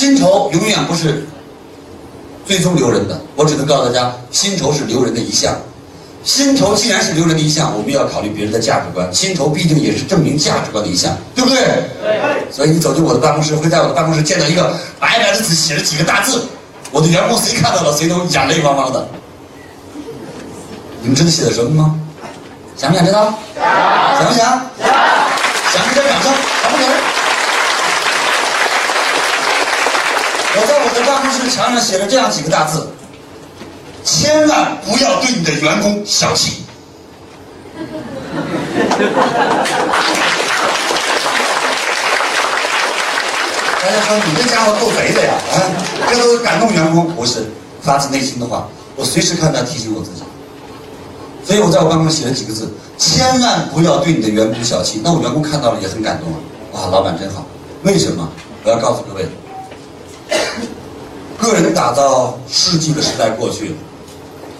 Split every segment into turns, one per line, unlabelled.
薪酬永远不是最终留人的，我只能告诉大家，薪酬是留人的一项。薪酬既然是留人的一项，我们要考虑别人的价值观。薪酬毕竟也是证明价值观的一项，对不对？
对。
所以你走进我的办公室，会在我的办公室见到一个白白的纸写着几个大字，我的员工谁看到了谁都眼泪汪汪的。你们知道写的什么吗？想不想知道？想不想？想给点掌声，想不想给？我在我的办公室墙上写着这样几个大字。千万不要对你的员工小气。大家说你这家伙够肥的呀！啊，这都是感动员工，不是发自内心的话。我随时看他提醒我自己，所以我在我办公室写了几个字：千万不要对你的员工小气。那我员工看到了也很感动啊！哇，老板真好。为什么？我要告诉各位，个人打造世纪的时代过去了。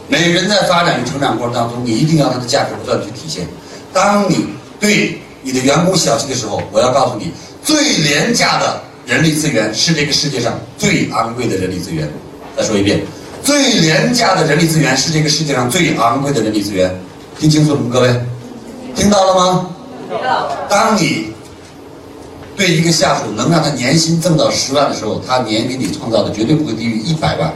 每人在发展与成长过程当中，你一定要他的价值不断去体现。当你对你的员工小气的时候，我要告诉你，最廉价的人力资源是这个世界上最昂贵的人力资源。再说一遍，最廉价的人力资源是这个世界上最昂贵的人力资源。听清楚了吗，各位？听到了吗？
听到。
当你对一个下属能让他年薪挣到十万的时候，他年给你创造的绝对不会低于一百万。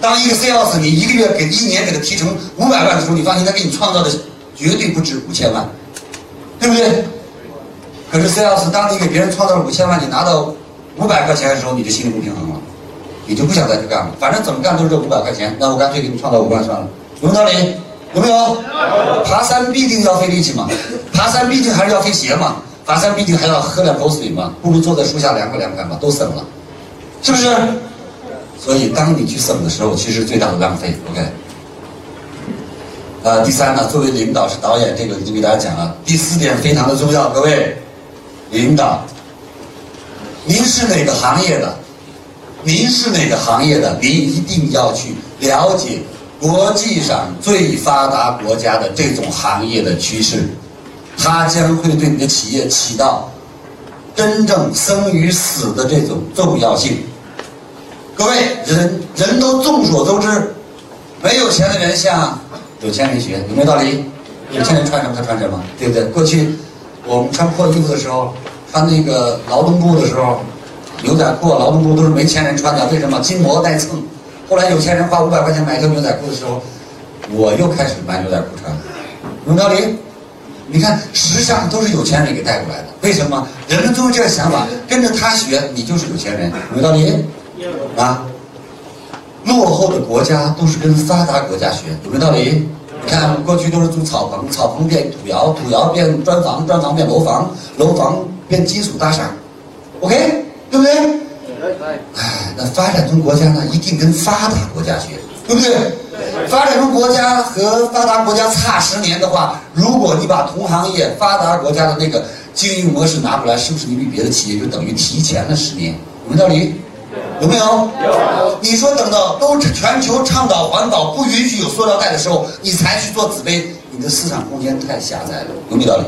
当一个 sales 你一个月给一年给他提成五百万的时候，你发现他给你创造的绝对不止五千万，对不对？可是 sales 当你给别人创造了五千万，你拿到五百块钱的时候，你就心里不平衡了，你就不想再去干了。反正怎么干都是这五百块钱，那我干脆给你创造五万算了，有没有道理？有没有？爬山必定要费力气嘛，爬山毕竟还是要费鞋嘛，爬山毕竟还要喝两口水嘛，不如坐在树下凉快凉快嘛，都省了，是不是？所以，当你去省的时候，其实最大的浪费。OK。呃，第三呢，作为领导是导演，这个已经给大家讲了。第四点非常的重要，各位，领导，您是哪个行业的？您是哪个行业的？您一定要去了解国际上最发达国家的这种行业的趋势，它将会对你的企业起到真正生与死的这种重要性。各位人人都众所周知，没有钱的人向有钱人学，有没有道理？有钱人穿什么他穿什么，对不对？过去我们穿破衣服的时候，穿那个劳动布的时候，牛仔裤、劳动布都是没钱人穿的，为什么？筋膜带蹭。后来有钱人花五百块钱买条牛仔裤的时候，我又开始买牛仔裤穿，有道理？你看，时尚都是有钱人给带过来的，为什么？人们都有这个想法，跟着他学，你就是有钱人，有道理？啊，落后的国家都是跟发达国家学，有没有道理？你看，过去都是住草棚，草棚变土窑，土窑变砖房，砖房变楼房，楼房变金属大厦，OK，对不对？哎，那发展中国家呢，一定跟发达国家学，对不对？发展中国家和发达国家差十年的话，如果你把同行业发达国家的那个经营模式拿过来，是不是你比别的企业就等于提前了十年？有没有道理？有没有？
有。
你说等到都全球倡导环保，不允许有塑料袋的时候，你才去做纸杯，你的市场空间太狭窄了，有没有道理？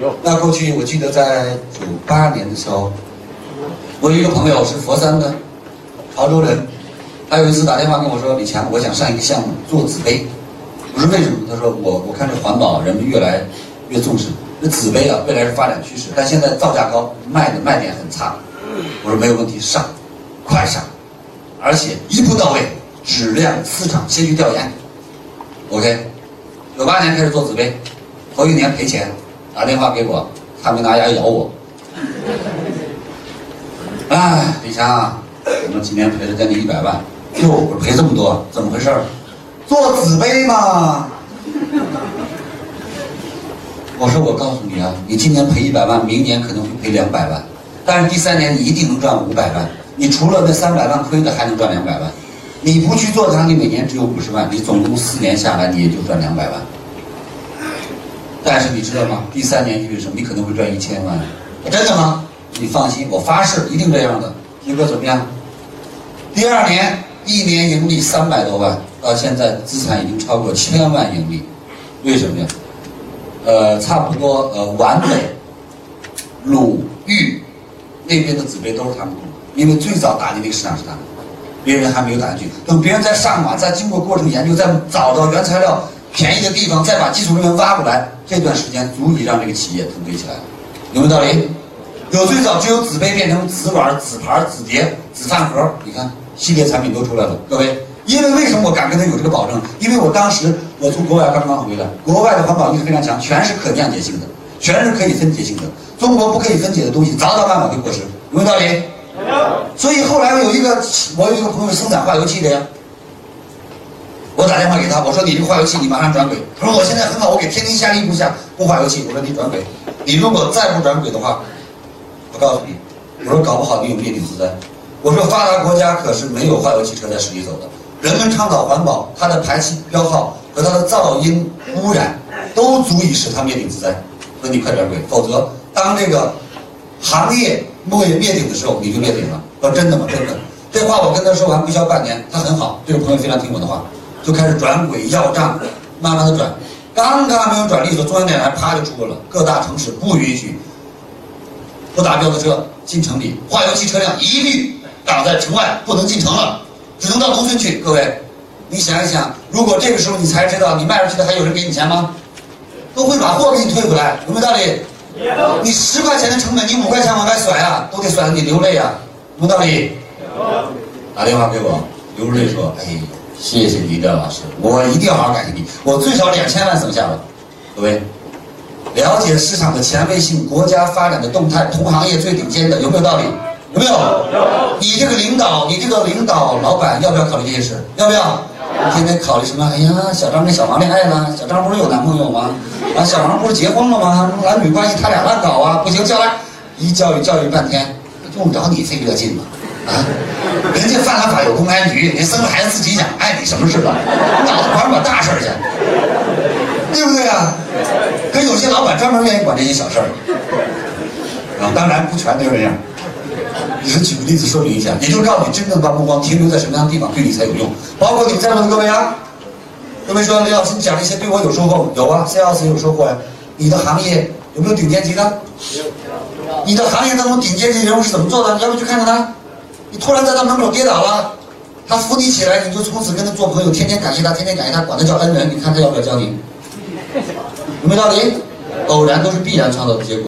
有。
那过去我记得在九八年的时候，我有一个朋友是佛山的，潮州人，他有一次打电话跟我说：“李强，我想上一个项目做纸杯。”我说：“为什么？”他说：“我我看这环保人们越来越重视，这纸杯啊，未来是发展趋势，但现在造价高，卖的卖点很差。”我说：“没有问题，上。”快上，而且一步到位，质量市场先去调研。OK，九八年开始做纸杯，头一年赔钱，打电话给我，他没拿牙咬我。哎，李强，我们今年赔了将近一百万。哟，赔这么多，怎么回事？做纸杯嘛。我说我告诉你啊，你今年赔一百万，明年可能会赔两百万，但是第三年你一定能赚五百万。你除了那三百万亏的，还能赚两百万。你不去做它，你每年只有五十万，你总共四年下来，你也就赚两百万。但是你知道吗？第三年意味着什么？你可能会赚一千万。真的吗？你放心，我发誓一定这样的。结果怎么样？第二年一年盈利三百多万，到现在资产已经超过千万盈利。为什么呀？呃，差不多呃，完美、鲁豫那边的纸杯都是他们。因为最早打进这个市场是他们，别人还没有打进去。等别人再上马，再经过过程研究，再找到原材料便宜的地方，再把技术人员挖过来，这段时间足以让这个企业腾飞起来，有没有道理？有最早只有纸杯变成纸碗、纸盘、纸碟、纸饭盒，你看系列产品都出来了，各位。因为为什么我敢跟他有这个保证？因为我当时我从国外刚刚回来，国外的环保意识非常强，全是可降解性的，全是可以分解性的。中国不可以分解的东西，早早晚晚会过时，有没有道理？所以后来有一个，我有一个朋友生产化油器的呀，我打电话给他，我说你这个化油器你马上转轨。他说我现在很好，我给天天下力不下不化油器。我说你转轨，你如果再不转轨的话，我告诉你，我说搞不好你有灭顶之灾。我说发达国家可是没有化油汽车在市里走的。人们倡导环保，它的排气标号和它的噪音污染都足以使它灭顶之灾。那你快转轨，否则当这个行业末业灭顶的时候，你就灭顶了。说真的吗？真的。这话我跟他说完不消半年，他很好，这个朋友非常听我的话，就开始转轨要账，慢慢的转。刚刚没有转利索，中央电视台啪就出来了，各大城市不允许不达标的车进城里，化油器车辆一律挡在城外，不能进城了。只能到农村去，各位，你想一想，如果这个时候你才知道你卖出去的还有人给你钱吗？都会把货给你退回来，有没有道理？你十块钱的成本，你五块钱往外甩啊，都得甩得你流泪啊，有没有道理？打电话给我，流着泪说：“哎，谢谢李亮老师，我一定要好好感谢你，我最少两千万省下了。”各位，了解市场的前卫性，国家发展的动态，同行业最顶尖的，有没有道理？有没有？你这个领导，你这个领导老板要不要考虑这些事？要不要？天天考虑什么？哎呀，小张跟小王恋爱了，小张不是有男朋友吗？啊，小王不是结婚了吗？男女关系他俩乱搞啊，不行，叫来，一教育教育半天，用着你费这劲吗？啊，人家犯了法有公安局，你生了孩子自己养，碍你什么事了？你脑子管管大事去，对不对啊？可有些老板专门愿意管这些小事儿，啊，当然不全都是这样。你是举个例子说明一下，也就告诉你，真正把目光停留在什么样的地方，对你才有用。包括你在座的各位啊，各位说李老师，你讲这些对我有收获？有啊，C 老师有收获呀。你的行业有没有顶尖级的？你的行业当中顶尖级人物是怎么做的？你要不去看看他？你突然在他门口跌倒了，他扶你起来，你就从此跟他做朋友，天天感谢他，天天感谢他，管他叫恩人。你看他要不要教你？有没有道理？偶然都是必然创造的结果。